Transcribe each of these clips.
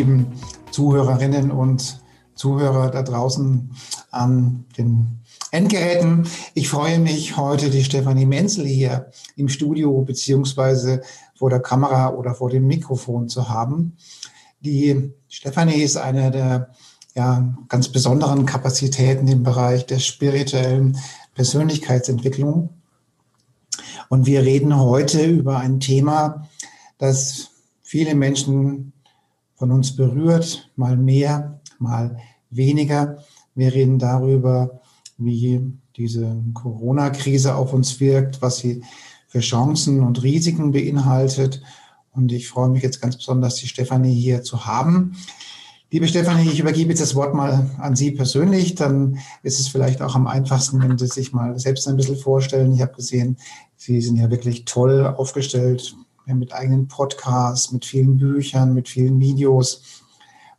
Lieben Zuhörerinnen und Zuhörer da draußen an den Endgeräten. Ich freue mich, heute die Stefanie Menzel hier im Studio beziehungsweise vor der Kamera oder vor dem Mikrofon zu haben. Die Stefanie ist eine der ja, ganz besonderen Kapazitäten im Bereich der spirituellen Persönlichkeitsentwicklung. Und wir reden heute über ein Thema, das viele Menschen von uns berührt, mal mehr, mal weniger. Wir reden darüber, wie diese Corona-Krise auf uns wirkt, was sie für Chancen und Risiken beinhaltet. Und ich freue mich jetzt ganz besonders, die Stefanie hier zu haben. Liebe Stefanie, ich übergebe jetzt das Wort mal an Sie persönlich. Dann ist es vielleicht auch am einfachsten, wenn Sie sich mal selbst ein bisschen vorstellen. Ich habe gesehen, Sie sind ja wirklich toll aufgestellt, mit eigenen Podcasts, mit vielen Büchern, mit vielen Videos.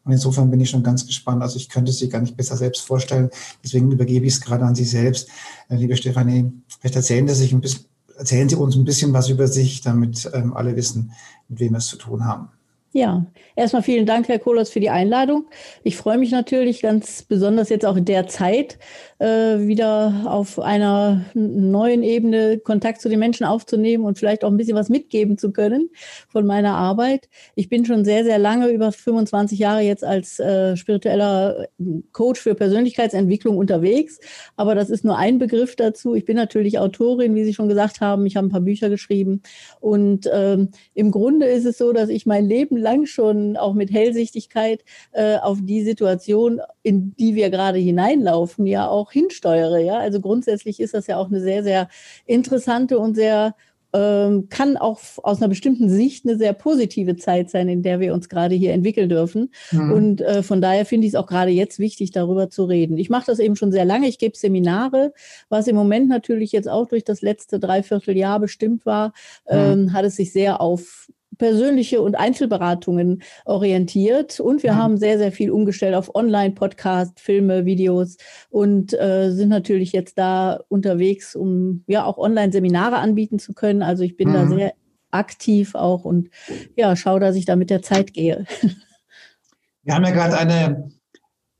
Und insofern bin ich schon ganz gespannt. Also ich könnte es sich gar nicht besser selbst vorstellen. Deswegen übergebe ich es gerade an Sie selbst. Äh, liebe Stefanie, vielleicht erzählen Sie, sich ein bisschen, erzählen Sie uns ein bisschen was über sich, damit ähm, alle wissen, mit wem wir es zu tun haben. Ja, erstmal vielen Dank, Herr Kohlers, für die Einladung. Ich freue mich natürlich ganz besonders jetzt auch in der Zeit, wieder auf einer neuen Ebene Kontakt zu den Menschen aufzunehmen und vielleicht auch ein bisschen was mitgeben zu können von meiner Arbeit. Ich bin schon sehr, sehr lange, über 25 Jahre jetzt als äh, spiritueller Coach für Persönlichkeitsentwicklung unterwegs. Aber das ist nur ein Begriff dazu. Ich bin natürlich Autorin, wie Sie schon gesagt haben. Ich habe ein paar Bücher geschrieben. Und ähm, im Grunde ist es so, dass ich mein Leben lang schon auch mit Hellsichtigkeit äh, auf die Situation, in die wir gerade hineinlaufen, ja auch hinsteuere. Ja, also grundsätzlich ist das ja auch eine sehr, sehr interessante und sehr ähm, kann auch aus einer bestimmten Sicht eine sehr positive Zeit sein, in der wir uns gerade hier entwickeln dürfen. Mhm. Und äh, von daher finde ich es auch gerade jetzt wichtig, darüber zu reden. Ich mache das eben schon sehr lange. Ich gebe Seminare, was im Moment natürlich jetzt auch durch das letzte Dreivierteljahr bestimmt war, mhm. ähm, hat es sich sehr auf persönliche und Einzelberatungen orientiert. Und wir mhm. haben sehr, sehr viel umgestellt auf Online-Podcast, Filme, Videos und äh, sind natürlich jetzt da unterwegs, um ja auch Online-Seminare anbieten zu können. Also ich bin mhm. da sehr aktiv auch und ja, schaue, dass ich da mit der Zeit gehe. Wir haben ja gerade eine,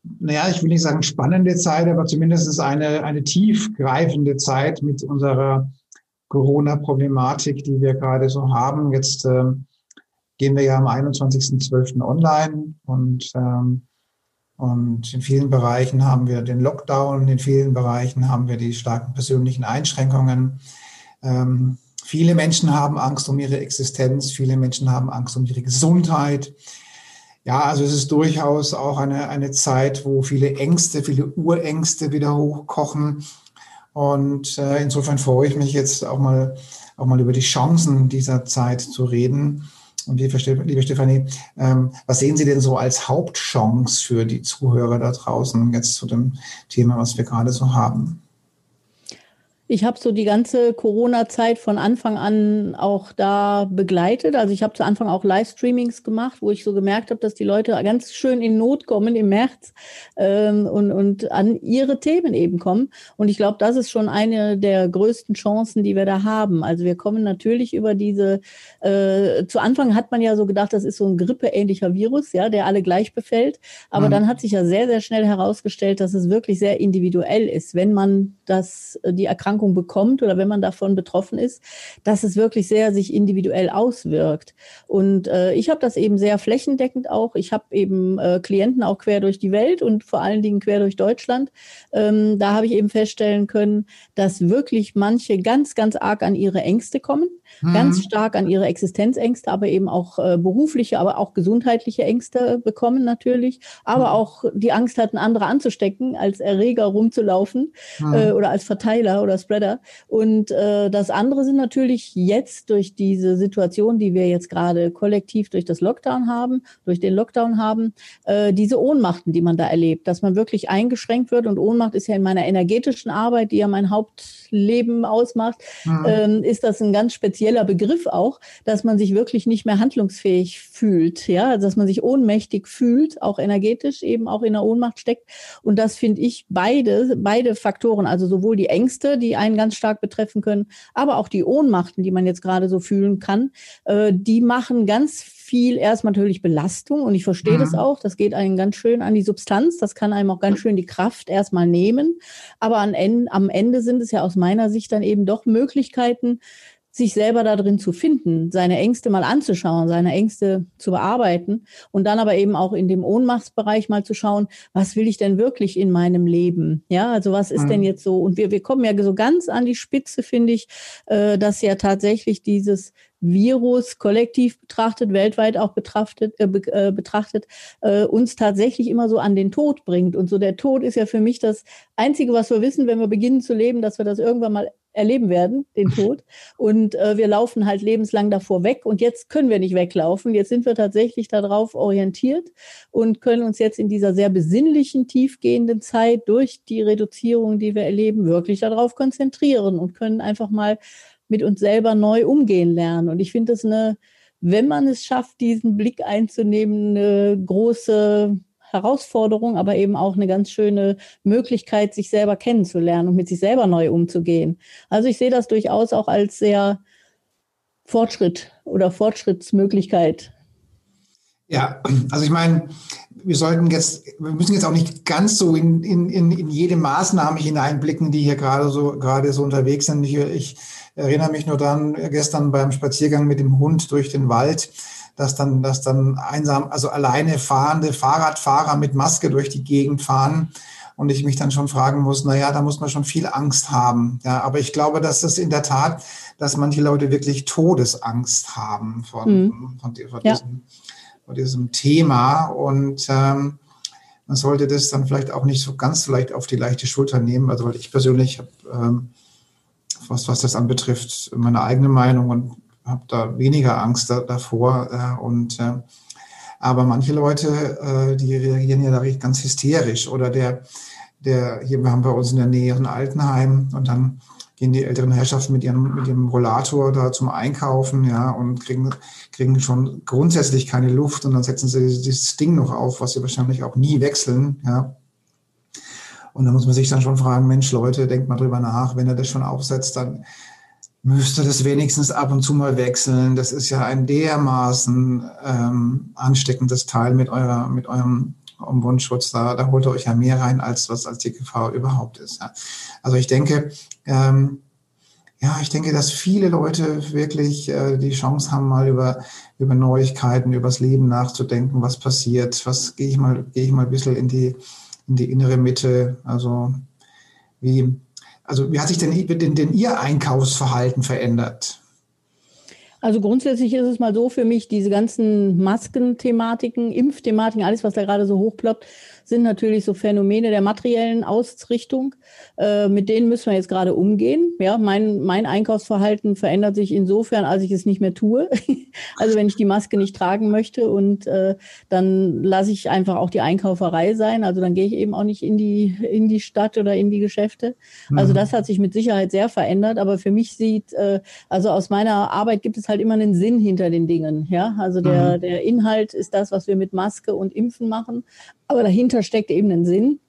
naja, ich will nicht sagen spannende Zeit, aber zumindest eine, eine tiefgreifende Zeit mit unserer Corona-Problematik, die wir gerade so haben. Jetzt ähm, gehen wir ja am 21.12. online und, ähm, und in vielen Bereichen haben wir den Lockdown, in vielen Bereichen haben wir die starken persönlichen Einschränkungen. Ähm, viele Menschen haben Angst um ihre Existenz, viele Menschen haben Angst um ihre Gesundheit. Ja, also es ist durchaus auch eine, eine Zeit, wo viele Ängste, viele Urängste wieder hochkochen. Und äh, insofern freue ich mich jetzt auch mal, auch mal über die Chancen dieser Zeit zu reden. Und liebe, Stefanie, ähm, was sehen Sie denn so als Hauptchance für die Zuhörer da draußen jetzt zu dem Thema, was wir gerade so haben? Ich habe so die ganze Corona-Zeit von Anfang an auch da begleitet. Also ich habe zu Anfang auch Livestreamings gemacht, wo ich so gemerkt habe, dass die Leute ganz schön in Not kommen im März ähm, und, und an ihre Themen eben kommen. Und ich glaube, das ist schon eine der größten Chancen, die wir da haben. Also wir kommen natürlich über diese, äh, zu Anfang hat man ja so gedacht, das ist so ein grippeähnlicher Virus, ja, der alle gleich befällt. Aber mhm. dann hat sich ja sehr, sehr schnell herausgestellt, dass es wirklich sehr individuell ist, wenn man das, die Erkrankung Erkrankung bekommt oder wenn man davon betroffen ist, dass es wirklich sehr sich individuell auswirkt. Und äh, ich habe das eben sehr flächendeckend auch. Ich habe eben äh, Klienten auch quer durch die Welt und vor allen Dingen quer durch Deutschland. Ähm, da habe ich eben feststellen können, dass wirklich manche ganz, ganz arg an ihre Ängste kommen mhm. ganz stark an ihre Existenzängste, aber eben auch äh, berufliche, aber auch gesundheitliche Ängste bekommen natürlich, aber mhm. auch die Angst hatten, andere anzustecken, als Erreger rumzulaufen mhm. äh, oder als Verteiler oder Spreader. Und äh, das andere sind natürlich jetzt durch diese Situation, die wir jetzt gerade kollektiv durch das Lockdown haben, durch den Lockdown haben, äh, diese Ohnmachten, die man da erlebt, dass man wirklich eingeschränkt wird. Und Ohnmacht ist ja in meiner energetischen Arbeit, die ja mein Hauptleben ausmacht, mhm. ähm, ist das ein ganz spezieller Begriff auch, dass man sich wirklich nicht mehr handlungsfähig fühlt, ja, dass man sich ohnmächtig fühlt, auch energetisch eben auch in der Ohnmacht steckt. Und das finde ich beide, beide Faktoren, also sowohl die Ängste, die einen ganz stark betreffen können, aber auch die Ohnmachten, die man jetzt gerade so fühlen kann, äh, die machen ganz viel erstmal natürlich Belastung und ich verstehe mhm. das auch. Das geht einem ganz schön an die Substanz. Das kann einem auch ganz schön die Kraft erstmal nehmen. Aber Ende, am Ende sind es ja aus meiner Sicht dann eben doch Möglichkeiten, sich selber da drin zu finden, seine Ängste mal anzuschauen, seine Ängste zu bearbeiten und dann aber eben auch in dem Ohnmachtsbereich mal zu schauen, was will ich denn wirklich in meinem Leben? Ja, also was ist mhm. denn jetzt so? Und wir, wir kommen ja so ganz an die Spitze, finde ich, äh, dass ja tatsächlich dieses Virus kollektiv betrachtet, weltweit auch betrachtet, äh, äh, betrachtet äh, uns tatsächlich immer so an den Tod bringt. Und so der Tod ist ja für mich das Einzige, was wir wissen, wenn wir beginnen zu leben, dass wir das irgendwann mal erleben werden, den Tod. Und äh, wir laufen halt lebenslang davor weg. Und jetzt können wir nicht weglaufen. Jetzt sind wir tatsächlich darauf orientiert und können uns jetzt in dieser sehr besinnlichen, tiefgehenden Zeit durch die Reduzierung, die wir erleben, wirklich darauf konzentrieren und können einfach mal mit uns selber neu umgehen lernen. Und ich finde es eine, wenn man es schafft, diesen Blick einzunehmen, eine große Herausforderung, aber eben auch eine ganz schöne Möglichkeit, sich selber kennenzulernen und mit sich selber neu umzugehen. Also ich sehe das durchaus auch als sehr Fortschritt oder Fortschrittsmöglichkeit. Ja, also ich meine, wir sollten jetzt, wir müssen jetzt auch nicht ganz so in, in, in, jede Maßnahme hineinblicken, die hier gerade so, gerade so unterwegs sind. Ich, ich erinnere mich nur dann gestern beim Spaziergang mit dem Hund durch den Wald, dass dann, dass dann einsam, also alleine fahrende Fahrradfahrer mit Maske durch die Gegend fahren und ich mich dann schon fragen muss, na ja, da muss man schon viel Angst haben. Ja, aber ich glaube, dass das in der Tat, dass manche Leute wirklich Todesangst haben von, mhm. von, von, ja. diesem, von diesem Thema und ähm, man sollte das dann vielleicht auch nicht so ganz vielleicht auf die leichte Schulter nehmen. Also weil ich persönlich habe ähm, was, was das anbetrifft, meine eigene Meinung und habe da weniger Angst da, davor. Äh, und äh, aber manche Leute, äh, die reagieren ja da ganz hysterisch. Oder der, der, hier wir haben bei uns in der Nähe ein Altenheim und dann gehen die älteren Herrschaften mit ihrem, mit ihrem Rollator da zum Einkaufen, ja, und kriegen, kriegen schon grundsätzlich keine Luft und dann setzen sie dieses Ding noch auf, was sie wahrscheinlich auch nie wechseln, ja. Und da muss man sich dann schon fragen, Mensch, Leute, denkt mal drüber nach, wenn er das schon aufsetzt, dann müsste das wenigstens ab und zu mal wechseln. Das ist ja ein dermaßen ähm, ansteckendes Teil mit eurer, mit eurem Mundschutz. Da, da holt ihr euch ja mehr rein, als was als die Gefahr überhaupt ist. Ja. Also ich denke, ähm, ja, ich denke, dass viele Leute wirklich äh, die Chance haben, mal über, über Neuigkeiten, übers Leben nachzudenken, was passiert, was gehe ich mal, gehe ich mal ein bisschen in die, in die innere Mitte. Also wie, also wie hat sich denn, denn, denn Ihr Einkaufsverhalten verändert? Also grundsätzlich ist es mal so für mich, diese ganzen Maskenthematiken, Impfthematiken, alles, was da gerade so hochploppt, sind natürlich so Phänomene der materiellen Ausrichtung. Äh, mit denen müssen wir jetzt gerade umgehen. Ja, mein, mein Einkaufsverhalten verändert sich insofern, als ich es nicht mehr tue. also wenn ich die Maske nicht tragen möchte und äh, dann lasse ich einfach auch die Einkauferei sein. Also dann gehe ich eben auch nicht in die, in die Stadt oder in die Geschäfte. Also mhm. das hat sich mit Sicherheit sehr verändert. Aber für mich sieht, äh, also aus meiner Arbeit gibt es halt immer einen Sinn hinter den Dingen. Ja, also der, mhm. der Inhalt ist das, was wir mit Maske und Impfen machen. Aber dahinter steckt eben ein Sinn.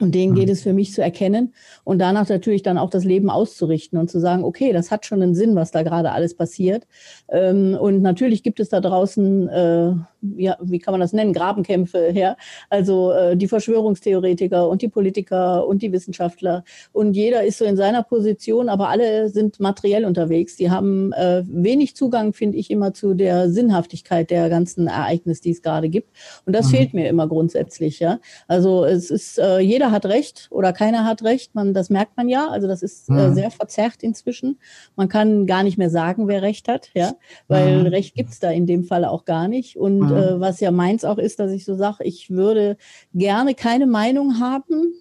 Und den geht mhm. es für mich zu erkennen und danach natürlich dann auch das Leben auszurichten und zu sagen, okay, das hat schon einen Sinn, was da gerade alles passiert. Ähm, und natürlich gibt es da draußen äh, ja, wie kann man das nennen, Grabenkämpfe her. Also äh, die Verschwörungstheoretiker und die Politiker und die Wissenschaftler. Und jeder ist so in seiner Position, aber alle sind materiell unterwegs. Die haben äh, wenig Zugang, finde ich, immer zu der Sinnhaftigkeit der ganzen Ereignisse, die es gerade gibt. Und das mhm. fehlt mir immer grundsätzlich. Ja, also es ist, jeder jeder hat Recht oder keiner hat Recht. Man, das merkt man ja. Also das ist äh, mhm. äh, sehr verzerrt inzwischen. Man kann gar nicht mehr sagen, wer Recht hat, ja, weil mhm. Recht gibt's da in dem Fall auch gar nicht. Und mhm. äh, was ja meins auch ist, dass ich so sage, ich würde gerne keine Meinung haben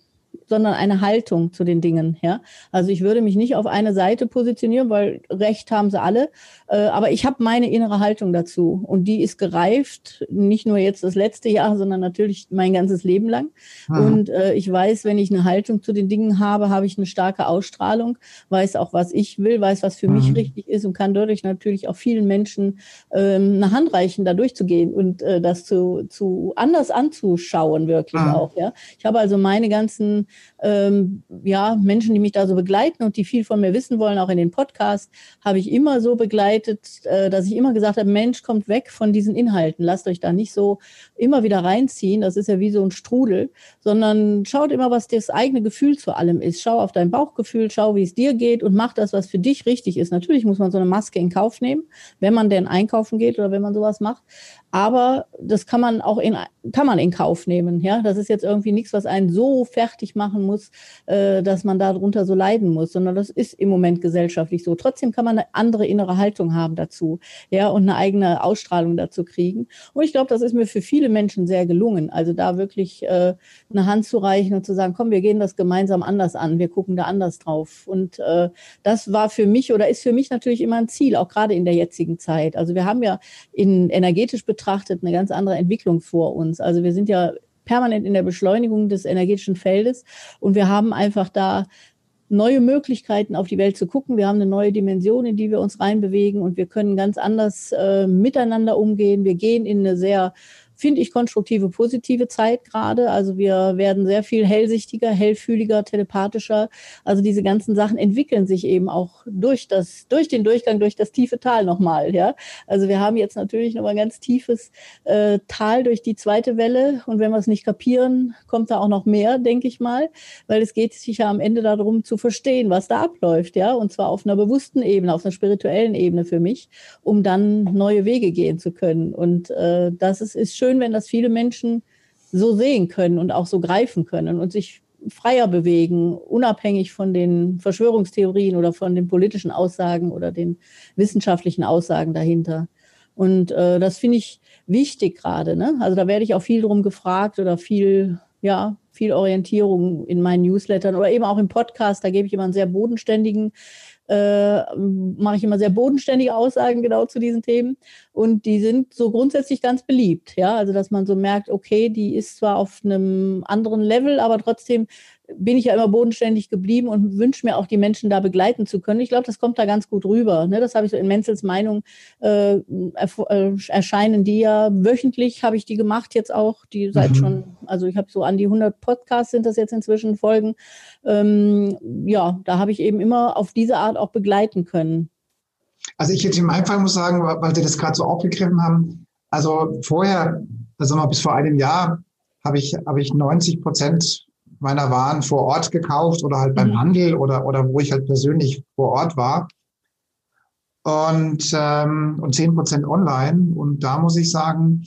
sondern eine Haltung zu den Dingen. Ja? Also ich würde mich nicht auf eine Seite positionieren, weil Recht haben sie alle. Äh, aber ich habe meine innere Haltung dazu. Und die ist gereift, nicht nur jetzt das letzte Jahr, sondern natürlich mein ganzes Leben lang. Mhm. Und äh, ich weiß, wenn ich eine Haltung zu den Dingen habe, habe ich eine starke Ausstrahlung, weiß auch, was ich will, weiß, was für mhm. mich richtig ist und kann dadurch natürlich auch vielen Menschen ähm, eine Hand reichen, da durchzugehen und äh, das zu, zu anders anzuschauen, wirklich mhm. auch. Ja? Ich habe also meine ganzen ähm, ja, Menschen, die mich da so begleiten und die viel von mir wissen wollen, auch in den Podcasts, habe ich immer so begleitet, äh, dass ich immer gesagt habe, Mensch, kommt weg von diesen Inhalten. Lasst euch da nicht so immer wieder reinziehen. Das ist ja wie so ein Strudel, sondern schaut immer, was das eigene Gefühl zu allem ist. Schau auf dein Bauchgefühl, schau, wie es dir geht und mach das, was für dich richtig ist. Natürlich muss man so eine Maske in Kauf nehmen, wenn man denn einkaufen geht oder wenn man sowas macht. Aber das kann man auch in, kann man in Kauf nehmen. Ja, das ist jetzt irgendwie nichts, was einen so fertig machen muss, äh, dass man darunter so leiden muss, sondern das ist im Moment gesellschaftlich so. Trotzdem kann man eine andere innere Haltung haben dazu, ja, und eine eigene Ausstrahlung dazu kriegen. Und ich glaube, das ist mir für viele Menschen sehr gelungen. Also da wirklich äh, eine Hand zu reichen und zu sagen, komm, wir gehen das gemeinsam anders an, wir gucken da anders drauf. Und äh, das war für mich oder ist für mich natürlich immer ein Ziel, auch gerade in der jetzigen Zeit. Also wir haben ja in energetisch betrachtet eine ganz andere Entwicklung vor uns. Also wir sind ja permanent in der Beschleunigung des energetischen Feldes und wir haben einfach da neue Möglichkeiten auf die Welt zu gucken. Wir haben eine neue Dimension, in die wir uns reinbewegen und wir können ganz anders äh, miteinander umgehen. Wir gehen in eine sehr finde ich, konstruktive, positive Zeit gerade. Also wir werden sehr viel hellsichtiger, hellfühliger, telepathischer. Also diese ganzen Sachen entwickeln sich eben auch durch das, durch den Durchgang, durch das tiefe Tal nochmal, ja. Also wir haben jetzt natürlich noch ein ganz tiefes äh, Tal durch die zweite Welle. Und wenn wir es nicht kapieren, kommt da auch noch mehr, denke ich mal. Weil es geht sich ja am Ende darum zu verstehen, was da abläuft, ja. Und zwar auf einer bewussten Ebene, auf einer spirituellen Ebene für mich, um dann neue Wege gehen zu können. Und äh, das ist, ist schön schön, wenn das viele Menschen so sehen können und auch so greifen können und sich freier bewegen, unabhängig von den Verschwörungstheorien oder von den politischen Aussagen oder den wissenschaftlichen Aussagen dahinter. Und äh, das finde ich wichtig gerade. Ne? Also da werde ich auch viel drum gefragt oder viel, ja, viel Orientierung in meinen Newslettern oder eben auch im Podcast. Da gebe ich immer einen sehr bodenständigen äh, mache ich immer sehr bodenständige Aussagen genau zu diesen Themen. Und die sind so grundsätzlich ganz beliebt. Ja, also dass man so merkt, okay, die ist zwar auf einem anderen Level, aber trotzdem bin ich ja immer bodenständig geblieben und wünsche mir auch, die Menschen da begleiten zu können. Ich glaube, das kommt da ganz gut rüber. Ne? Das habe ich so in Menzels Meinung äh, äh, erscheinen die ja wöchentlich, habe ich die gemacht jetzt auch, die seit mhm. schon, also ich habe so an die 100 Podcasts sind das jetzt inzwischen Folgen. Ähm, ja, da habe ich eben immer auf diese Art auch begleiten können. Also ich jetzt in meinem Fall muss sagen, weil Sie das gerade so aufgegriffen haben, also vorher, also mal bis vor einem Jahr, habe ich, habe ich 90 Prozent meiner Waren vor Ort gekauft oder halt beim mhm. Handel oder, oder wo ich halt persönlich vor Ort war. Und, ähm, und zehn Prozent online. Und da muss ich sagen,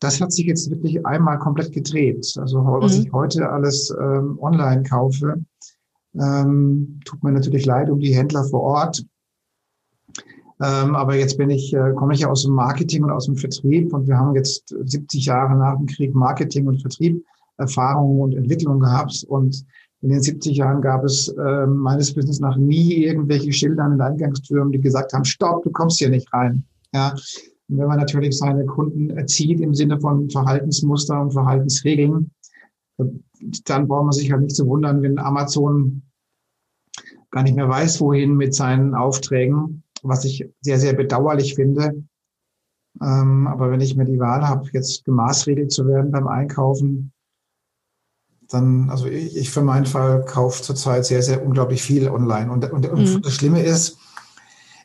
das hat sich jetzt wirklich einmal komplett gedreht. Also was mhm. ich heute alles ähm, online kaufe, ähm, tut mir natürlich leid um die Händler vor Ort. Ähm, aber jetzt bin ich, äh, komme ich ja aus dem Marketing und aus dem Vertrieb und wir haben jetzt 70 Jahre nach dem Krieg Marketing und Vertrieb Erfahrungen und Entwicklung gehabt. Und in den 70 Jahren gab es äh, meines Wissens nach nie irgendwelche Schilder an den Eingangstüren, die gesagt haben, stopp, du kommst hier nicht rein. Ja. Und wenn man natürlich seine Kunden erzieht im Sinne von Verhaltensmuster und Verhaltensregeln, dann braucht man sich halt nicht zu wundern, wenn Amazon gar nicht mehr weiß, wohin mit seinen Aufträgen, was ich sehr, sehr bedauerlich finde. Ähm, aber wenn ich mir die Wahl habe, jetzt gemaßregelt zu werden beim Einkaufen, dann, also ich, ich für meinen Fall kaufe zurzeit sehr, sehr unglaublich viel online. Und, und, und mhm. das Schlimme ist,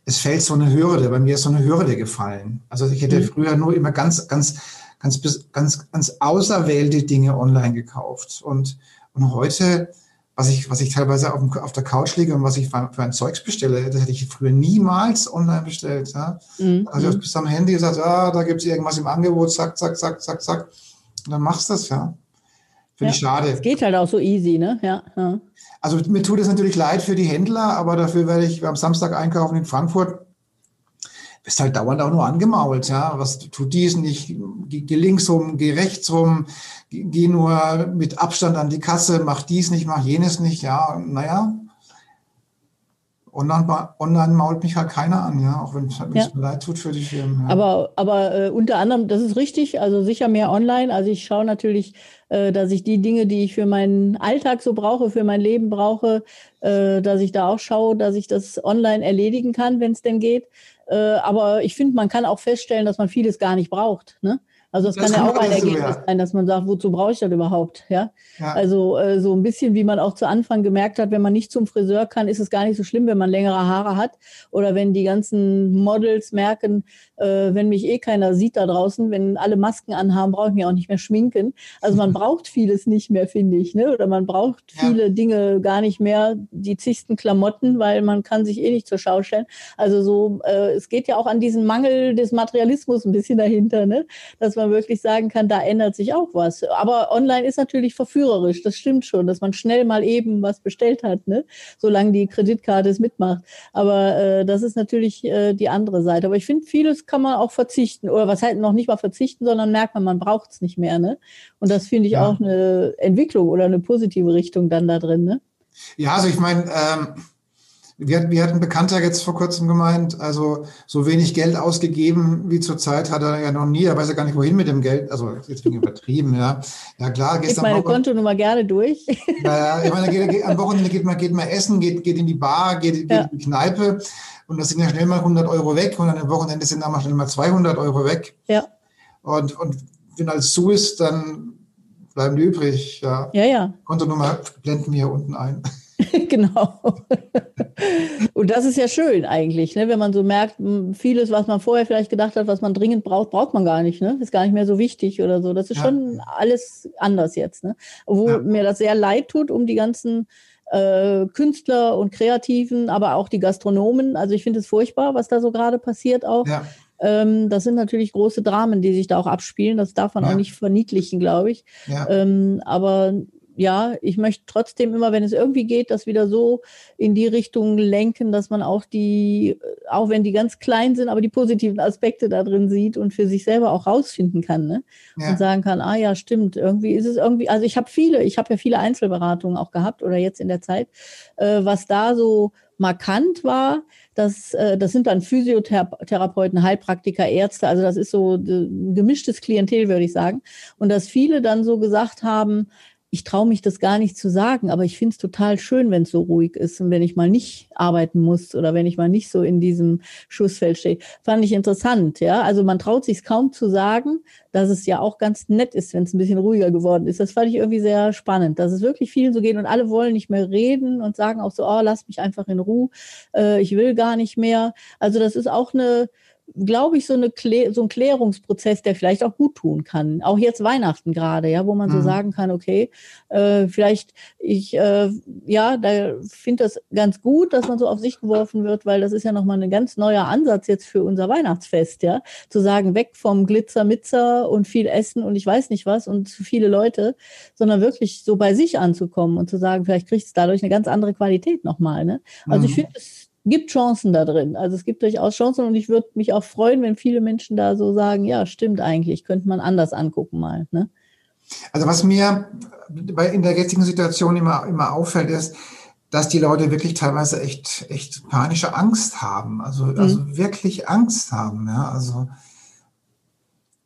es fällt so eine Hürde. Bei mir ist so eine Hürde gefallen. Also ich hätte mhm. früher nur immer ganz, ganz, ganz, ganz, ganz auserwählte Dinge online gekauft. Und, und heute, was ich, was ich teilweise auf, auf der Couch liege und was ich für, ein Zeugs bestelle, das hätte ich früher niemals online bestellt. Ja? Mhm. Also ich habe am Handy gesagt, ah, da gibt es irgendwas im Angebot, zack, zack, zack, zack, zack. Und dann machst du das, ja Finde ja. ich schade. Es geht halt auch so easy, ne? Ja, ja. Also mir tut es natürlich leid für die Händler, aber dafür werde ich am Samstag einkaufen in Frankfurt. Bist halt dauernd auch nur angemault, ja. Was tut dies nicht? Geh links rum, geh rechts rum, geh nur mit Abstand an die Kasse, mach dies nicht, mach jenes nicht, ja. Naja, Online, online mault mich halt keiner an, ja, auch wenn es halt ja. mir leid tut für die Firmen. Ja. Aber, aber äh, unter anderem, das ist richtig, also sicher mehr online. Also ich schaue natürlich, äh, dass ich die Dinge, die ich für meinen Alltag so brauche, für mein Leben brauche, äh, dass ich da auch schaue, dass ich das online erledigen kann, wenn es denn geht. Äh, aber ich finde, man kann auch feststellen, dass man vieles gar nicht braucht. Ne? Also das, das kann ja auch ein Ergebnis so, ja. sein, dass man sagt, wozu brauche ich das überhaupt? Ja. ja. Also äh, so ein bisschen, wie man auch zu Anfang gemerkt hat, wenn man nicht zum Friseur kann, ist es gar nicht so schlimm, wenn man längere Haare hat. Oder wenn die ganzen Models merken, äh, wenn mich eh keiner sieht da draußen, wenn alle Masken anhaben, brauche ich mich auch nicht mehr schminken. Also man braucht vieles nicht mehr, finde ich. Ne? Oder man braucht viele ja. Dinge gar nicht mehr, die zigsten Klamotten, weil man kann sich eh nicht zur Schau stellen. Also so, äh, es geht ja auch an diesen Mangel des Materialismus ein bisschen dahinter, ne? dass man wirklich sagen kann, da ändert sich auch was. Aber online ist natürlich verführerisch, das stimmt schon, dass man schnell mal eben was bestellt hat, ne? solange die Kreditkarte es mitmacht. Aber äh, das ist natürlich äh, die andere Seite. Aber ich finde, vieles kann man auch verzichten. Oder was halt noch nicht mal verzichten, sondern merkt man, man braucht es nicht mehr. Ne? Und das finde ich ja. auch eine Entwicklung oder eine positive Richtung dann da drin. Ne? Ja, also ich meine, ähm wie hat, wie hat ein Bekannter jetzt vor kurzem gemeint, also so wenig Geld ausgegeben wie zurzeit hat er ja noch nie, er weiß ja gar nicht, wohin mit dem Geld. Also jetzt bin ich übertrieben, ja. Ja klar, gehst Gib meine Wochen, Kontonummer gerne durch. Ja, ich meine, geht, am Wochenende geht man, geht man essen, geht, geht in die Bar, geht, geht ja. in die Kneipe und das sind ja schnell mal 100 Euro weg und dann am Wochenende sind da mal schnell mal 200 Euro weg. Ja. Und, und wenn alles zu ist, dann bleiben die übrig. Ja, ja. ja. Kontonummer blenden wir hier unten ein. genau. Und das ist ja schön eigentlich, ne? wenn man so merkt, vieles, was man vorher vielleicht gedacht hat, was man dringend braucht, braucht man gar nicht. Ne? Ist gar nicht mehr so wichtig oder so. Das ist ja. schon alles anders jetzt. Ne? Wo ja. mir das sehr leid tut um die ganzen äh, Künstler und Kreativen, aber auch die Gastronomen. Also ich finde es furchtbar, was da so gerade passiert auch. Ja. Ähm, das sind natürlich große Dramen, die sich da auch abspielen. Das darf man auch nicht verniedlichen, glaube ich. Ähm, aber ja, ich möchte trotzdem immer, wenn es irgendwie geht, das wieder so in die Richtung lenken, dass man auch die, auch wenn die ganz klein sind, aber die positiven Aspekte da drin sieht und für sich selber auch rausfinden kann, ne? Ja. Und sagen kann, ah ja, stimmt, irgendwie ist es irgendwie, also ich habe viele, ich habe ja viele Einzelberatungen auch gehabt oder jetzt in der Zeit, äh, was da so markant war, dass äh, das sind dann Physiotherapeuten, Heilpraktiker, Ärzte, also das ist so ein gemischtes Klientel, würde ich sagen. Und dass viele dann so gesagt haben, ich traue mich das gar nicht zu sagen, aber ich finde es total schön, wenn es so ruhig ist und wenn ich mal nicht arbeiten muss oder wenn ich mal nicht so in diesem Schussfeld stehe. Fand ich interessant, ja. Also man traut sich kaum zu sagen, dass es ja auch ganz nett ist, wenn es ein bisschen ruhiger geworden ist. Das fand ich irgendwie sehr spannend, dass es wirklich vielen so geht und alle wollen nicht mehr reden und sagen auch so, oh, lass mich einfach in Ruhe, äh, ich will gar nicht mehr. Also das ist auch eine glaube ich, so, eine so ein Klärungsprozess, der vielleicht auch gut tun kann. Auch jetzt Weihnachten gerade, ja, wo man mhm. so sagen kann, okay, äh, vielleicht ich, äh, ja, da finde das ganz gut, dass man so auf sich geworfen wird, weil das ist ja nochmal ein ganz neuer Ansatz jetzt für unser Weihnachtsfest, ja, zu sagen, weg vom Glitzer, Mitzer und viel Essen und ich weiß nicht was und zu viele Leute, sondern wirklich so bei sich anzukommen und zu sagen, vielleicht kriegt es dadurch eine ganz andere Qualität nochmal, ne? Also mhm. ich finde es gibt Chancen da drin. Also es gibt durchaus Chancen und ich würde mich auch freuen, wenn viele Menschen da so sagen, ja, stimmt eigentlich, könnte man anders angucken mal. Ne? Also was mir in der jetzigen Situation immer, immer auffällt, ist, dass die Leute wirklich teilweise echt, echt panische Angst haben. Also, mhm. also wirklich Angst haben. Ja, also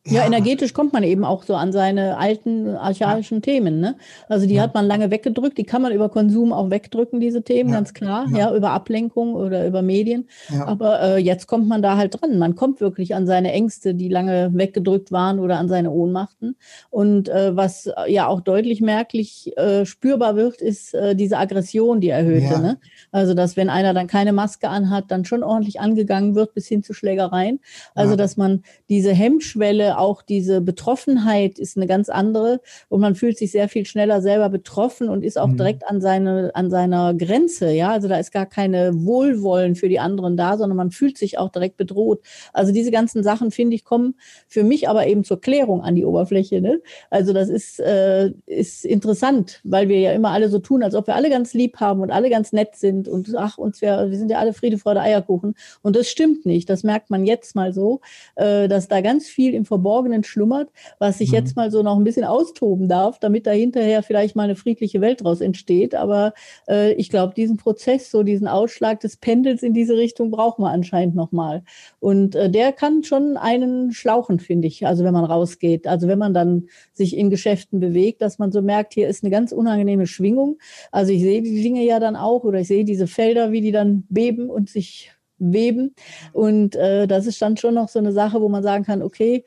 ja, ja, energetisch kommt man eben auch so an seine alten archaischen ja. Themen. Ne? Also die ja. hat man lange weggedrückt, die kann man über Konsum auch wegdrücken, diese Themen, ganz klar, ja. über Ablenkung oder über Medien. Aber äh, jetzt kommt man da halt dran. Man kommt wirklich an seine Ängste, die lange weggedrückt waren oder an seine Ohnmachten. Und äh, was ja auch deutlich merklich äh, spürbar wird, ist äh, diese Aggression, die erhöhte. Ne? Also dass wenn einer dann keine Maske anhat, dann schon ordentlich angegangen wird bis hin zu Schlägereien. Also dass man diese Hemmschwelle auch diese Betroffenheit ist eine ganz andere und man fühlt sich sehr viel schneller selber betroffen und ist auch mhm. direkt an seine, an seiner Grenze. Ja, also da ist gar keine Wohlwollen für die anderen da, sondern man fühlt sich auch direkt bedroht. Also diese ganzen Sachen, finde ich, kommen für mich aber eben zur Klärung an die Oberfläche. Ne? Also das ist, äh, ist interessant, weil wir ja immer alle so tun, als ob wir alle ganz lieb haben und alle ganz nett sind und ach, uns wir, wir sind ja alle Friede, Freude, Eierkuchen. Und das stimmt nicht. Das merkt man jetzt mal so, äh, dass da ganz viel im Verborgenen schlummert, was sich mhm. jetzt mal so noch ein bisschen austoben darf, damit da hinterher vielleicht mal eine friedliche Welt draus entsteht. Aber äh, ich glaube, diesen Prozess, so diesen Ausschlag des Pendels in diese Richtung brauchen wir anscheinend nochmal. Und äh, der kann schon einen schlauchen, finde ich, also wenn man rausgeht. Also wenn man dann sich in Geschäften bewegt, dass man so merkt, hier ist eine ganz unangenehme Schwingung. Also ich sehe die Dinge ja dann auch oder ich sehe diese Felder, wie die dann beben und sich weben. Und äh, das ist dann schon noch so eine Sache, wo man sagen kann, okay,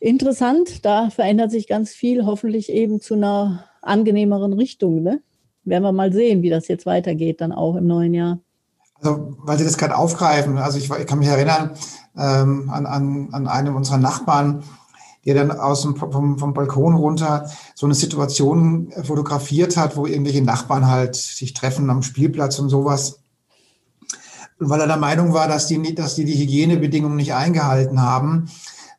interessant, da verändert sich ganz viel, hoffentlich eben zu einer angenehmeren Richtung. Ne? Werden wir mal sehen, wie das jetzt weitergeht, dann auch im neuen Jahr. Also, weil Sie das gerade aufgreifen, also ich, ich kann mich erinnern ähm, an, an, an einem unserer Nachbarn, der dann aus dem, vom, vom Balkon runter so eine Situation fotografiert hat, wo irgendwelche Nachbarn halt sich treffen am Spielplatz und sowas. Und weil er der Meinung war, dass die, dass die die Hygienebedingungen nicht eingehalten haben,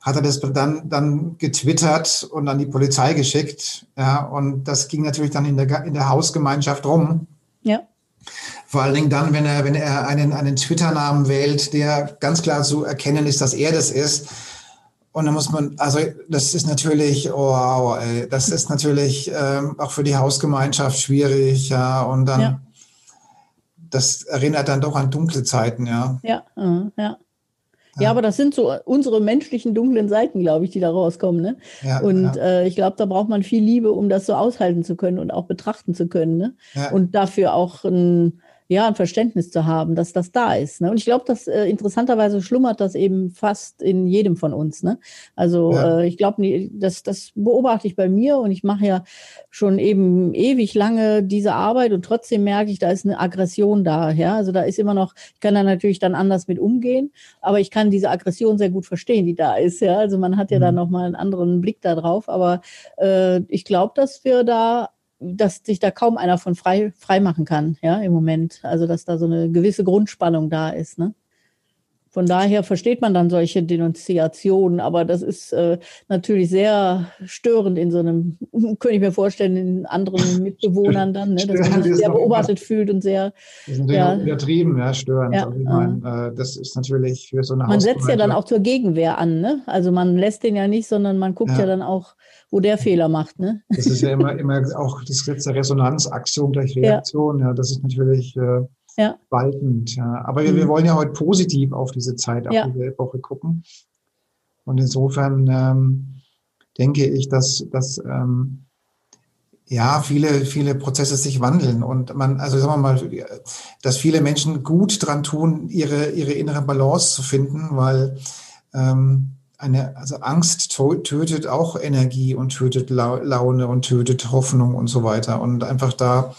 hat er das dann, dann getwittert und an die Polizei geschickt. Ja, und das ging natürlich dann in der, in der Hausgemeinschaft rum. Ja. Vor allen Dingen dann, wenn er, wenn er einen, einen Twitter-Namen wählt, der ganz klar zu erkennen ist, dass er das ist. Und dann muss man, also das ist natürlich, oh, wow, ey, das ist natürlich ähm, auch für die Hausgemeinschaft schwierig, ja. Und dann, ja. das erinnert dann doch an dunkle Zeiten, ja. Ja, uh, ja. Ja, aber das sind so unsere menschlichen dunklen Seiten, glaube ich, die da rauskommen. Ne? Ja, und ja. Äh, ich glaube, da braucht man viel Liebe, um das so aushalten zu können und auch betrachten zu können. Ne? Ja. Und dafür auch ein, ja, ein Verständnis zu haben, dass das da ist. Ne? Und ich glaube, dass äh, interessanterweise schlummert das eben fast in jedem von uns. Ne? Also ja. äh, ich glaube, das, das beobachte ich bei mir und ich mache ja schon eben ewig lange diese Arbeit und trotzdem merke ich, da ist eine Aggression da. Ja? Also da ist immer noch, ich kann da natürlich dann anders mit umgehen, aber ich kann diese Aggression sehr gut verstehen, die da ist. Ja? Also man hat ja mhm. dann nochmal einen anderen Blick da drauf. Aber äh, ich glaube, dass wir da dass sich da kaum einer von frei, frei machen kann, ja, im Moment. Also, dass da so eine gewisse Grundspannung da ist, ne? Von daher versteht man dann solche Denunziationen, aber das ist äh, natürlich sehr störend in so einem, könnte ich mir vorstellen, in anderen Mitbewohnern dann, ne, dass man sich sehr beobachtet fühlt und sehr. Das ist natürlich ja, übertrieben, ja, störend. Ja, also ich meine, äh, das ist natürlich für so eine Man setzt ja dann auch zur Gegenwehr an, ne? Also man lässt den ja nicht, sondern man guckt ja, ja dann auch, wo der Fehler macht, ne? Das ist ja immer, immer auch das Gesetz der Resonanz, Aktion gleich Reaktion, ja, ja das ist natürlich. Äh, ja. waltend. Ja. Aber wir, wir mhm. wollen ja heute positiv auf diese Zeit, auf ja. diese Woche gucken. Und insofern ähm, denke ich, dass, dass ähm, ja, viele, viele Prozesse sich wandeln und man, also sagen wir mal, dass viele Menschen gut dran tun, ihre, ihre innere Balance zu finden, weil ähm, eine, also Angst tötet auch Energie und tötet Laune und tötet Hoffnung und so weiter. Und einfach da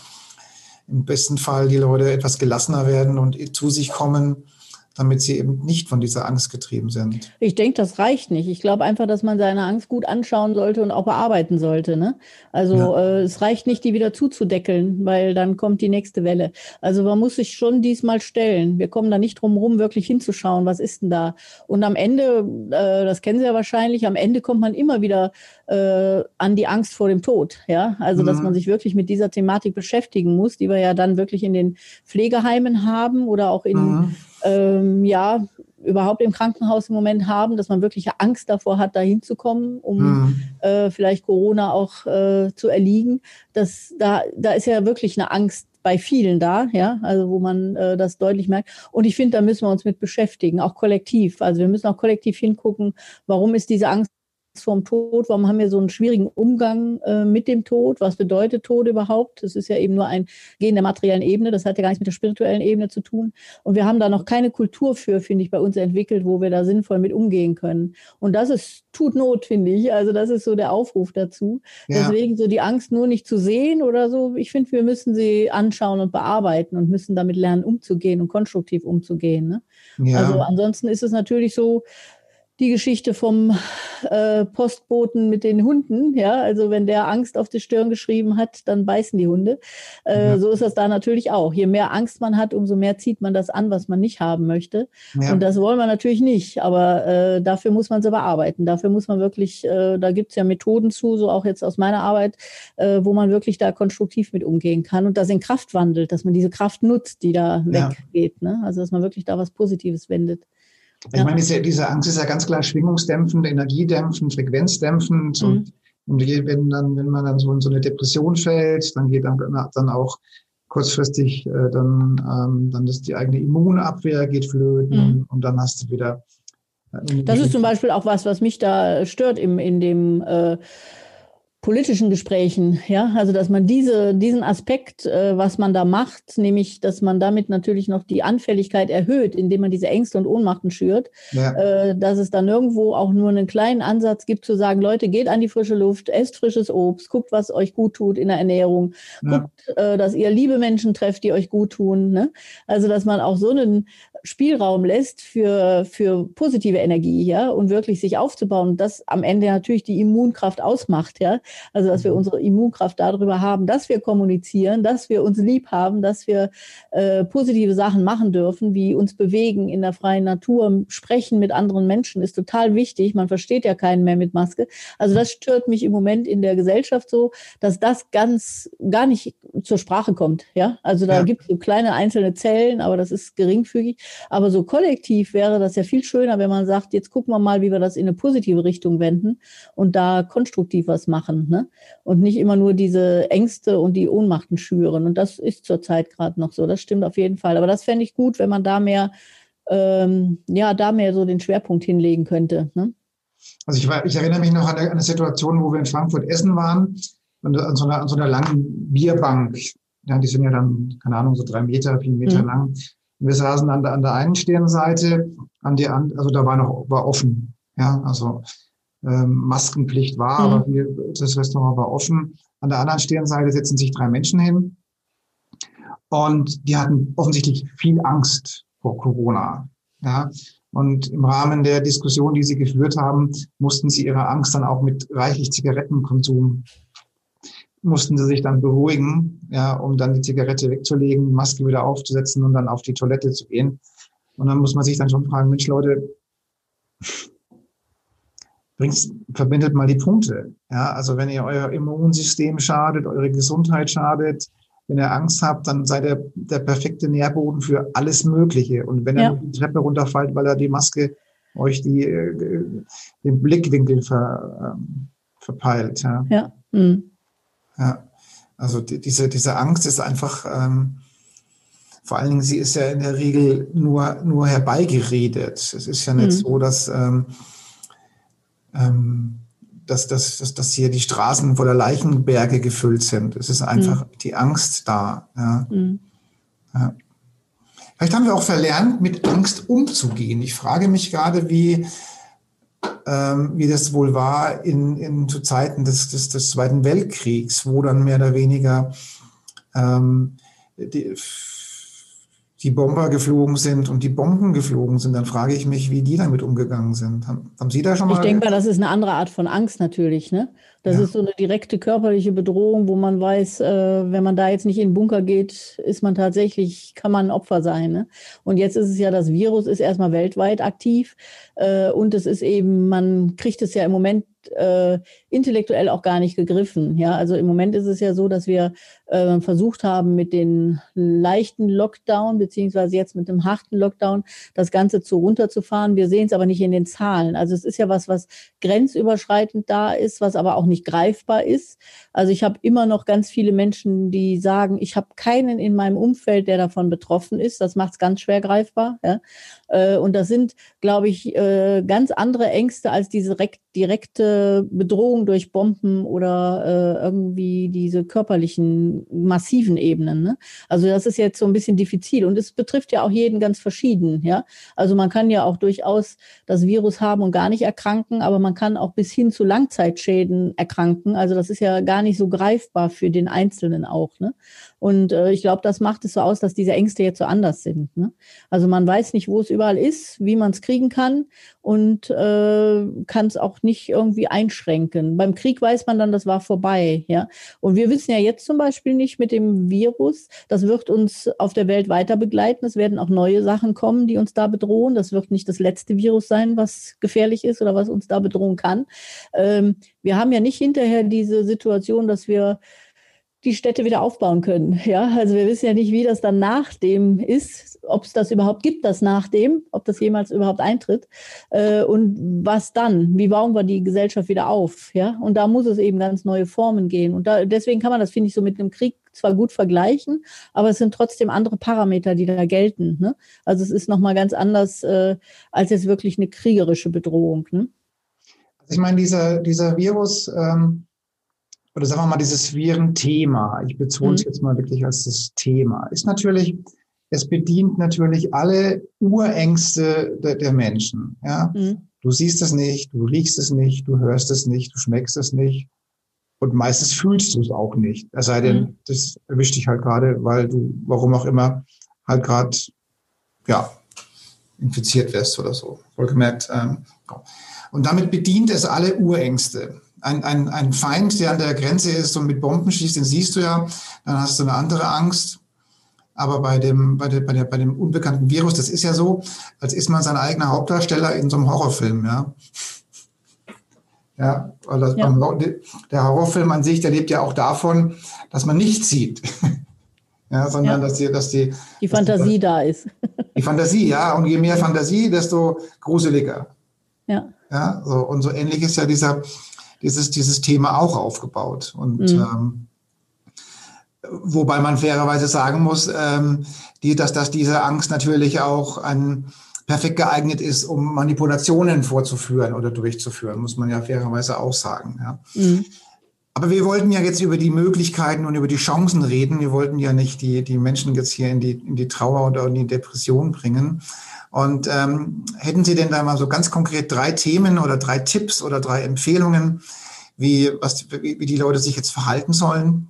im besten Fall die Leute etwas gelassener werden und zu sich kommen damit sie eben nicht von dieser Angst getrieben sind. Ich denke, das reicht nicht. Ich glaube einfach, dass man seine Angst gut anschauen sollte und auch bearbeiten sollte. Ne? Also ja. äh, es reicht nicht, die wieder zuzudeckeln, weil dann kommt die nächste Welle. Also man muss sich schon diesmal stellen. Wir kommen da nicht drum rum, wirklich hinzuschauen, was ist denn da. Und am Ende, äh, das kennen Sie ja wahrscheinlich, am Ende kommt man immer wieder äh, an die Angst vor dem Tod. Ja, also mhm. dass man sich wirklich mit dieser Thematik beschäftigen muss, die wir ja dann wirklich in den Pflegeheimen haben oder auch in mhm ähm, ja, überhaupt im Krankenhaus im Moment haben, dass man wirklich Angst davor hat, da hinzukommen, um mhm. äh, vielleicht Corona auch äh, zu erliegen. Das, da, da ist ja wirklich eine Angst bei vielen da, ja, also wo man äh, das deutlich merkt. Und ich finde, da müssen wir uns mit beschäftigen, auch kollektiv. Also wir müssen auch kollektiv hingucken, warum ist diese Angst vorm Tod? Warum haben wir so einen schwierigen Umgang äh, mit dem Tod? Was bedeutet Tod überhaupt? Das ist ja eben nur ein Gehen der materiellen Ebene. Das hat ja gar nichts mit der spirituellen Ebene zu tun. Und wir haben da noch keine Kultur für, finde ich, bei uns entwickelt, wo wir da sinnvoll mit umgehen können. Und das ist, tut Not, finde ich. Also das ist so der Aufruf dazu. Ja. Deswegen so die Angst nur nicht zu sehen oder so. Ich finde, wir müssen sie anschauen und bearbeiten und müssen damit lernen, umzugehen und konstruktiv umzugehen. Ne? Ja. Also ansonsten ist es natürlich so, die Geschichte vom äh, Postboten mit den Hunden. Ja, also wenn der Angst auf die Stirn geschrieben hat, dann beißen die Hunde. Äh, ja. So ist das da natürlich auch. Je mehr Angst man hat, umso mehr zieht man das an, was man nicht haben möchte. Ja. Und das wollen wir natürlich nicht. Aber äh, dafür muss man es bearbeiten. Dafür muss man wirklich, äh, da gibt es ja Methoden zu, so auch jetzt aus meiner Arbeit, äh, wo man wirklich da konstruktiv mit umgehen kann und das in Kraft wandelt, dass man diese Kraft nutzt, die da ja. weggeht. Ne? Also dass man wirklich da was Positives wendet. Ich meine, diese, diese Angst ist ja ganz klar schwingungsdämpfend, energiedämpfend, frequenzdämpfend. Mhm. Und, und wenn, dann, wenn man dann so in so eine Depression fällt, dann geht dann, dann auch kurzfristig äh, dann, ähm, dann ist die eigene Immunabwehr geht flöten mhm. und, und, dann hast du wieder. Äh, das ist zum Beispiel auch was, was mich da stört im, in dem äh, politischen Gesprächen, ja, also dass man diese, diesen Aspekt, äh, was man da macht, nämlich, dass man damit natürlich noch die Anfälligkeit erhöht, indem man diese Ängste und Ohnmachten schürt, ja. äh, dass es dann irgendwo auch nur einen kleinen Ansatz gibt zu sagen, Leute, geht an die frische Luft, esst frisches Obst, guckt, was euch gut tut in der Ernährung, ja. guckt, äh, dass ihr liebe Menschen trefft, die euch gut tun, ne? Also, dass man auch so einen Spielraum lässt für, für positive Energie, ja, und wirklich sich aufzubauen, das am Ende natürlich die Immunkraft ausmacht, ja. Also, dass wir mhm. unsere Immunkraft darüber haben, dass wir kommunizieren, dass wir uns lieb haben, dass wir äh, positive Sachen machen dürfen, wie uns bewegen in der freien Natur, sprechen mit anderen Menschen, ist total wichtig. Man versteht ja keinen mehr mit Maske. Also, das stört mich im Moment in der Gesellschaft so, dass das ganz gar nicht zur Sprache kommt, ja. Also, da ja. gibt es so kleine einzelne Zellen, aber das ist geringfügig. Aber so kollektiv wäre das ja viel schöner, wenn man sagt, jetzt gucken wir mal, wie wir das in eine positive Richtung wenden und da konstruktiv was machen. Ne? Und nicht immer nur diese Ängste und die Ohnmachten schüren. Und das ist zurzeit gerade noch so. Das stimmt auf jeden Fall. Aber das fände ich gut, wenn man da mehr, ähm, ja, da mehr so den Schwerpunkt hinlegen könnte. Ne? Also ich, war, ich erinnere mich noch an eine, Situation, wo wir in Frankfurt essen waren und an so einer, an so einer langen Bierbank. Ja, die sind ja dann, keine Ahnung, so drei Meter, vier Meter mhm. lang. Wir saßen an der, an der einen Stirnseite, an die an, also da war noch war offen, ja, also ähm, Maskenpflicht war, mhm. aber wir, das Restaurant war offen. An der anderen Stirnseite setzen sich drei Menschen hin und die hatten offensichtlich viel Angst vor Corona, ja. Und im Rahmen der Diskussion, die sie geführt haben, mussten sie ihre Angst dann auch mit reichlich Zigarettenkonsum mussten sie sich dann beruhigen, ja, um dann die Zigarette wegzulegen, Maske wieder aufzusetzen und dann auf die Toilette zu gehen. Und dann muss man sich dann schon fragen, Mensch, Leute, bringt, verbindet mal die Punkte. Ja, also wenn ihr euer Immunsystem schadet, eure Gesundheit schadet, wenn ihr Angst habt, dann seid ihr der perfekte Nährboden für alles Mögliche. Und wenn ja. ihr die Treppe runterfällt, weil er die Maske euch die, äh, den Blickwinkel ver, ähm, verpeilt. Ja. ja. Mhm. Ja, also die, diese, diese Angst ist einfach, ähm, vor allen Dingen, sie ist ja in der Regel nur, nur herbeigeredet. Es ist ja nicht mhm. so, dass, ähm, ähm, dass, dass, dass, dass hier die Straßen voller Leichenberge gefüllt sind. Es ist einfach mhm. die Angst da. Ja. Mhm. ja. Vielleicht haben wir auch verlernt, mit Angst umzugehen. Ich frage mich gerade, wie, ähm, wie das wohl war in, in zu Zeiten des, des, des Zweiten Weltkriegs, wo dann mehr oder weniger ähm, die, die Bomber geflogen sind und die Bomben geflogen sind, dann frage ich mich, wie die damit umgegangen sind. Haben, haben Sie da schon mal? Ich denke mal, das ist eine andere Art von Angst natürlich. Ne? Das ja. ist so eine direkte körperliche Bedrohung, wo man weiß, äh, wenn man da jetzt nicht in den Bunker geht, ist man tatsächlich, kann man ein Opfer sein. Ne? Und jetzt ist es ja, das Virus ist erstmal weltweit aktiv äh, und es ist eben, man kriegt es ja im Moment äh, intellektuell auch gar nicht gegriffen. Ja, also im Moment ist es ja so, dass wir äh, versucht haben, mit den leichten Lockdown beziehungsweise jetzt mit dem harten Lockdown das Ganze zu runterzufahren. Wir sehen es aber nicht in den Zahlen. Also es ist ja was, was grenzüberschreitend da ist, was aber auch nicht greifbar ist. Also ich habe immer noch ganz viele Menschen, die sagen, ich habe keinen in meinem Umfeld, der davon betroffen ist. Das macht es ganz schwer greifbar. Ja? Äh, und das sind, glaube ich, äh, ganz andere Ängste als diese direkte Bedrohung durch Bomben oder äh, irgendwie diese körperlichen massiven Ebenen. Ne? Also das ist jetzt so ein bisschen diffizil und es betrifft ja auch jeden ganz verschieden. Ja, also man kann ja auch durchaus das Virus haben und gar nicht erkranken, aber man kann auch bis hin zu Langzeitschäden erkranken. Also das ist ja gar nicht so greifbar für den Einzelnen auch. Ne? Und äh, ich glaube, das macht es so aus, dass diese Ängste jetzt so anders sind. Ne? Also man weiß nicht, wo es über überall ist, wie man es kriegen kann und äh, kann es auch nicht irgendwie einschränken. Beim Krieg weiß man dann, das war vorbei, ja. Und wir wissen ja jetzt zum Beispiel nicht mit dem Virus, das wird uns auf der Welt weiter begleiten. Es werden auch neue Sachen kommen, die uns da bedrohen. Das wird nicht das letzte Virus sein, was gefährlich ist oder was uns da bedrohen kann. Ähm, wir haben ja nicht hinterher diese Situation, dass wir die Städte wieder aufbauen können. Ja, also wir wissen ja nicht, wie das dann nach dem ist, ob es das überhaupt gibt, das nach dem, ob das jemals überhaupt eintritt äh, und was dann, wie bauen wir die Gesellschaft wieder auf. Ja, und da muss es eben ganz neue Formen gehen. Und da, deswegen kann man das, finde ich, so mit einem Krieg zwar gut vergleichen, aber es sind trotzdem andere Parameter, die da gelten. Ne? Also es ist nochmal ganz anders äh, als jetzt wirklich eine kriegerische Bedrohung. Ne? Also ich meine, dieser, dieser Virus, ähm oder sagen wir mal dieses Virenthema, ich bezone es mhm. jetzt mal wirklich als das Thema, ist natürlich, es bedient natürlich alle Urängste der, der Menschen. Ja? Mhm. Du siehst es nicht, du riechst es nicht, du hörst es nicht, du schmeckst es nicht. Und meistens fühlst du es auch nicht. Es sei denn, mhm. das erwischt dich halt gerade, weil du, warum auch immer, halt gerade, ja, infiziert wirst oder so. Wohlgemerkt. Ähm, und damit bedient es alle Urängste ein, ein, ein Feind, der an der Grenze ist und mit Bomben schießt, den siehst du ja, dann hast du eine andere Angst. Aber bei dem, bei, der, bei, der, bei dem unbekannten Virus, das ist ja so, als ist man sein eigener Hauptdarsteller in so einem Horrorfilm, ja. Ja, weil das, ja. der Horrorfilm an sich, der lebt ja auch davon, dass man nichts sieht. ja, sondern ja. dass die, dass die, die Fantasie die, da ist. die Fantasie, ja. Und je mehr Fantasie, desto gruseliger. Ja. Ja, so, und so ähnlich ist ja dieser, dieses, dieses Thema auch aufgebaut. Und mhm. ähm, wobei man fairerweise sagen muss, ähm, die, dass, dass diese Angst natürlich auch ein perfekt geeignet ist, um Manipulationen vorzuführen oder durchzuführen, muss man ja fairerweise auch sagen. Ja. Mhm. Aber wir wollten ja jetzt über die Möglichkeiten und über die Chancen reden. Wir wollten ja nicht die, die Menschen jetzt hier in die, in die Trauer oder in die Depression bringen. Und ähm, hätten Sie denn da mal so ganz konkret drei Themen oder drei Tipps oder drei Empfehlungen, wie, was, wie, wie die Leute sich jetzt verhalten sollen,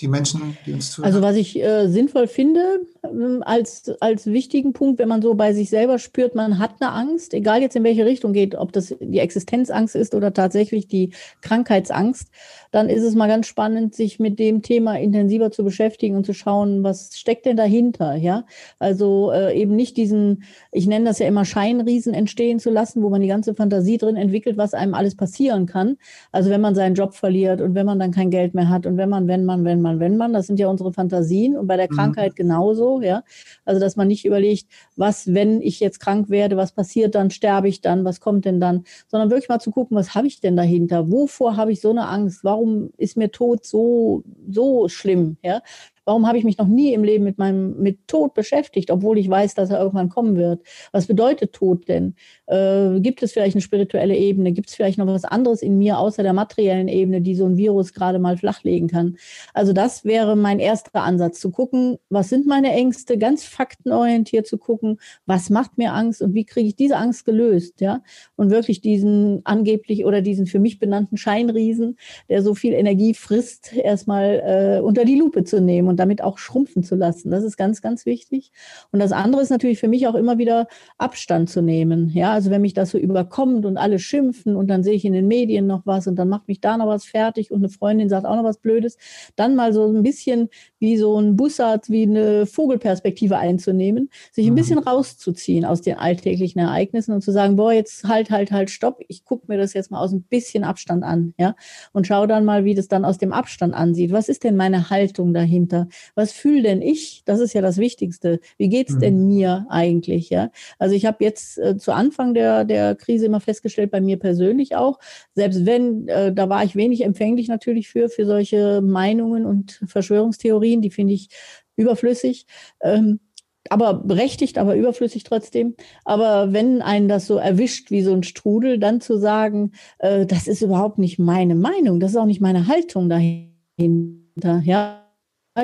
die Menschen, die uns zuhören? Also was ich äh, sinnvoll finde, ähm, als, als wichtigen Punkt, wenn man so bei sich selber spürt, man hat eine Angst, egal jetzt in welche Richtung geht, ob das die Existenzangst ist oder tatsächlich die Krankheitsangst, dann ist es mal ganz spannend, sich mit dem Thema intensiver zu beschäftigen und zu schauen, was steckt denn dahinter, ja? Also äh, eben nicht diesen, ich nenne das ja immer Scheinriesen entstehen zu lassen, wo man die ganze Fantasie drin entwickelt, was einem alles passieren kann. Also wenn man seinen Job verliert und wenn man dann kein Geld mehr hat und wenn man, wenn man, wenn man, wenn man, das sind ja unsere Fantasien und bei der mhm. Krankheit genauso ja. Also, dass man nicht überlegt, was, wenn ich jetzt krank werde, was passiert dann, sterbe ich dann, was kommt denn dann, sondern wirklich mal zu gucken, was habe ich denn dahinter? Wovor habe ich so eine Angst? Warum ist mir Tod so, so schlimm, ja? Warum habe ich mich noch nie im Leben mit meinem mit Tod beschäftigt, obwohl ich weiß, dass er irgendwann kommen wird? Was bedeutet Tod denn? Äh, gibt es vielleicht eine spirituelle Ebene? Gibt es vielleicht noch was anderes in mir außer der materiellen Ebene, die so ein Virus gerade mal flachlegen kann? Also das wäre mein erster Ansatz, zu gucken, was sind meine Ängste, ganz faktenorientiert zu gucken, was macht mir Angst und wie kriege ich diese Angst gelöst, ja? Und wirklich diesen angeblich oder diesen für mich benannten Scheinriesen, der so viel Energie frisst, erstmal äh, unter die Lupe zu nehmen und damit auch schrumpfen zu lassen. Das ist ganz, ganz wichtig. Und das andere ist natürlich für mich auch immer wieder Abstand zu nehmen. Ja, also wenn mich das so überkommt und alle schimpfen und dann sehe ich in den Medien noch was und dann macht mich da noch was fertig und eine Freundin sagt auch noch was Blödes, dann mal so ein bisschen wie so ein Bussard, wie eine Vogelperspektive einzunehmen, sich ein mhm. bisschen rauszuziehen aus den alltäglichen Ereignissen und zu sagen, boah, jetzt halt, halt, halt, stopp, ich gucke mir das jetzt mal aus ein bisschen Abstand an, ja, und schau dann mal, wie das dann aus dem Abstand ansieht. Was ist denn meine Haltung dahinter? Was fühle denn ich? Das ist ja das Wichtigste. Wie geht's mhm. denn mir eigentlich? Ja, also ich habe jetzt äh, zu Anfang der der Krise immer festgestellt, bei mir persönlich auch, selbst wenn äh, da war ich wenig empfänglich natürlich für für solche Meinungen und Verschwörungstheorien, die finde ich überflüssig. Ähm, aber berechtigt, aber überflüssig trotzdem. Aber wenn einen das so erwischt wie so ein Strudel, dann zu sagen, äh, das ist überhaupt nicht meine Meinung, das ist auch nicht meine Haltung dahinter, ja,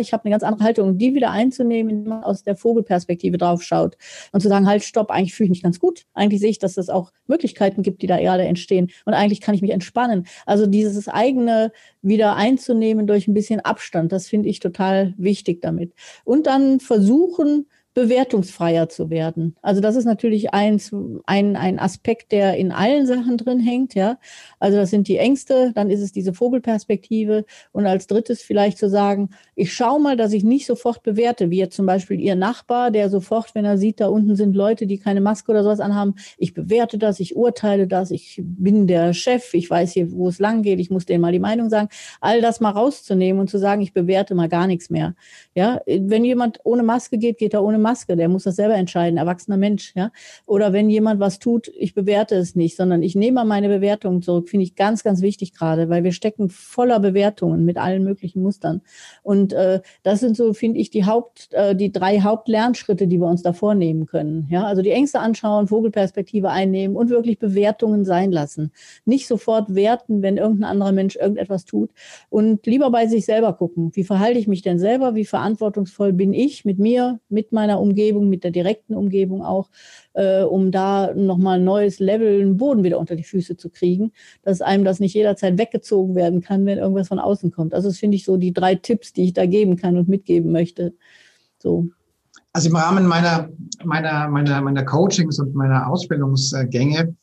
ich habe eine ganz andere Haltung. die wieder einzunehmen, indem man aus der Vogelperspektive drauf schaut und zu sagen, halt, stopp, eigentlich fühle ich mich ganz gut. Eigentlich sehe ich, dass es auch Möglichkeiten gibt, die da gerade entstehen. Und eigentlich kann ich mich entspannen. Also dieses eigene wieder einzunehmen durch ein bisschen Abstand, das finde ich total wichtig damit. Und dann versuchen, bewertungsfreier zu werden. Also das ist natürlich eins, ein, ein Aspekt, der in allen Sachen drin hängt, ja. Also das sind die Ängste, dann ist es diese Vogelperspektive und als drittes vielleicht zu sagen, ich schaue mal, dass ich nicht sofort bewerte, wie jetzt zum Beispiel Ihr Nachbar, der sofort, wenn er sieht, da unten sind Leute, die keine Maske oder sowas anhaben, ich bewerte das, ich urteile das, ich bin der Chef, ich weiß hier, wo es lang geht, ich muss denen mal die Meinung sagen, all das mal rauszunehmen und zu sagen, ich bewerte mal gar nichts mehr. Ja, wenn jemand ohne Maske geht, geht er ohne Maske, der muss das selber entscheiden, erwachsener Mensch, ja. Oder wenn jemand was tut, ich bewerte es nicht, sondern ich nehme meine Bewertungen zurück, finde ich ganz, ganz wichtig gerade, weil wir stecken voller Bewertungen mit allen möglichen Mustern. Und äh, das sind so, finde ich, die Haupt, äh, die drei Hauptlernschritte, die wir uns da vornehmen können. Ja, also die Ängste anschauen, Vogelperspektive einnehmen und wirklich Bewertungen sein lassen. Nicht sofort werten, wenn irgendein anderer Mensch irgendetwas tut und lieber bei sich selber gucken. Wie verhalte ich mich denn selber? Wie verantwortungsvoll bin ich mit mir, mit meiner meiner Umgebung, mit der direkten Umgebung auch, äh, um da nochmal ein neues Level, einen Boden wieder unter die Füße zu kriegen, dass einem das nicht jederzeit weggezogen werden kann, wenn irgendwas von außen kommt. Also das finde ich so die drei Tipps, die ich da geben kann und mitgeben möchte. So. Also im Rahmen meiner, meiner, meiner, meiner Coachings und meiner Ausbildungsgänge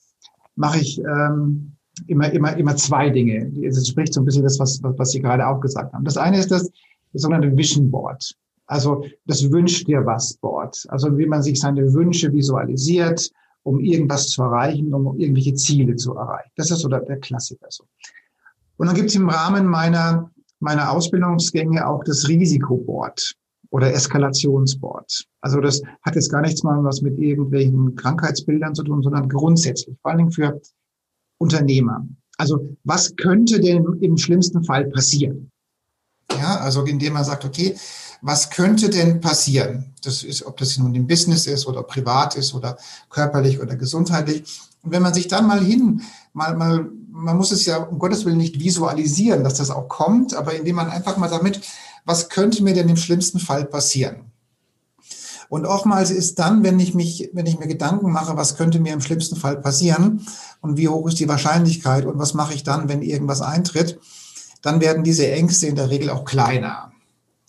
mache ich ähm, immer, immer, immer zwei Dinge. Das spricht so ein bisschen das, was, was Sie gerade auch gesagt haben. Das eine ist das, das sogenannte Vision Board. Also das Wünsch dir was Board. Also wie man sich seine Wünsche visualisiert, um irgendwas zu erreichen, um irgendwelche Ziele zu erreichen. Das ist so der, der Klassiker so. Und dann gibt es im Rahmen meiner, meiner Ausbildungsgänge auch das Risikoboard oder Eskalationsboard. Also das hat jetzt gar nichts mal was mit irgendwelchen Krankheitsbildern zu tun, sondern grundsätzlich, vor allen Dingen für Unternehmer. Also was könnte denn im schlimmsten Fall passieren? Ja, also indem man sagt, okay, was könnte denn passieren? Das ist, ob das nun im Business ist oder privat ist oder körperlich oder gesundheitlich. Und wenn man sich dann mal hin, mal, mal, man muss es ja um Gottes Willen nicht visualisieren, dass das auch kommt, aber indem man einfach mal damit, was könnte mir denn im schlimmsten Fall passieren? Und oftmals ist dann, wenn ich mich, wenn ich mir Gedanken mache, was könnte mir im schlimmsten Fall passieren und wie hoch ist die Wahrscheinlichkeit und was mache ich dann, wenn irgendwas eintritt, dann werden diese Ängste in der Regel auch kleiner.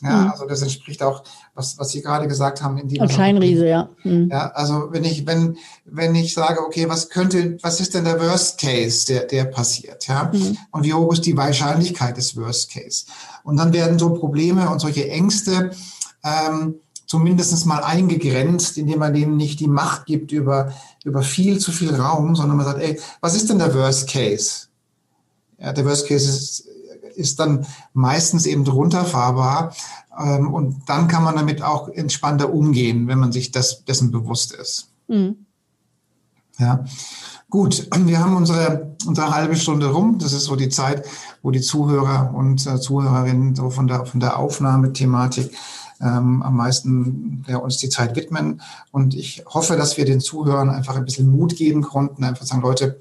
Ja, mhm. also das entspricht auch, was, was Sie gerade gesagt haben. In Und Scheinriese, ja. Mhm. Ja, also wenn ich, wenn, wenn ich sage, okay, was könnte, was ist denn der Worst Case, der, der passiert, ja? Mhm. Und wie hoch ist die Wahrscheinlichkeit des Worst Case? Und dann werden so Probleme und solche Ängste, ähm, zumindest mal eingegrenzt, indem man denen nicht die Macht gibt über, über viel zu viel Raum, sondern man sagt, ey, was ist denn der Worst Case? Ja, der Worst Case ist, ist dann meistens eben runterfahrbar. Ähm, und dann kann man damit auch entspannter umgehen, wenn man sich das, dessen bewusst ist. Mhm. Ja. Gut, wir haben unsere, unsere halbe Stunde rum. Das ist so die Zeit, wo die Zuhörer und äh, Zuhörerinnen so von der, von der Aufnahmethematik ähm, am meisten ja, uns die Zeit widmen. Und ich hoffe, dass wir den Zuhörern einfach ein bisschen Mut geben konnten, einfach sagen, Leute,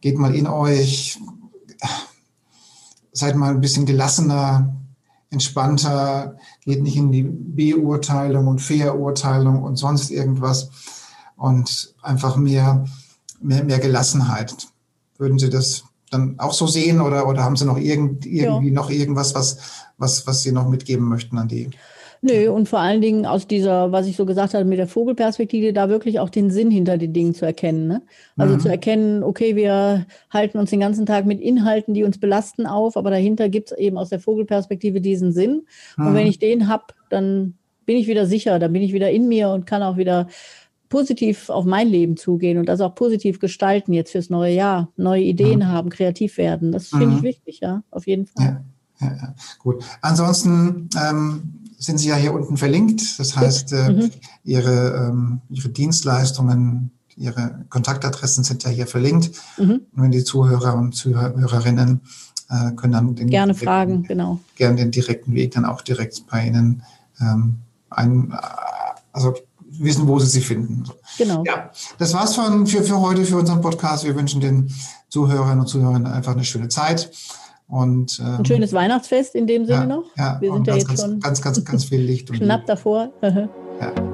geht mal in euch, seid mal ein bisschen gelassener, entspannter, geht nicht in die Beurteilung und Verurteilung und sonst irgendwas und einfach mehr, mehr, mehr Gelassenheit. Würden Sie das dann auch so sehen oder, oder haben Sie noch irgend, irgendwie ja. noch irgendwas, was, was, was Sie noch mitgeben möchten an die Nö, und vor allen Dingen aus dieser, was ich so gesagt habe, mit der Vogelperspektive, da wirklich auch den Sinn hinter den Dingen zu erkennen. Ne? Also mhm. zu erkennen, okay, wir halten uns den ganzen Tag mit Inhalten, die uns belasten, auf, aber dahinter gibt es eben aus der Vogelperspektive diesen Sinn. Mhm. Und wenn ich den habe, dann bin ich wieder sicher, dann bin ich wieder in mir und kann auch wieder positiv auf mein Leben zugehen und das auch positiv gestalten jetzt fürs neue Jahr, neue Ideen mhm. haben, kreativ werden. Das finde ich mhm. wichtig, ja, auf jeden Fall. Ja. Ja, ja. Gut. Ansonsten ähm, sind Sie ja hier unten verlinkt. Das heißt, äh, mhm. Ihre, ähm, Ihre Dienstleistungen, Ihre Kontaktadressen sind ja hier verlinkt. Mhm. Und wenn die Zuhörer und Zuhörerinnen äh, können dann den gerne fragen, genau. Gerne den direkten Weg dann auch direkt bei Ihnen ähm, ein, also wissen, wo Sie sie finden. Genau. Ja, das war's von, für, für heute, für unseren Podcast. Wir wünschen den Zuhörern und Zuhörern einfach eine schöne Zeit. Und, ähm, Ein schönes Weihnachtsfest in dem Sinne ja, noch. Ja, Wir sind ja ganz, jetzt schon ganz, ganz, ganz viel Licht. Und knapp davor. ja.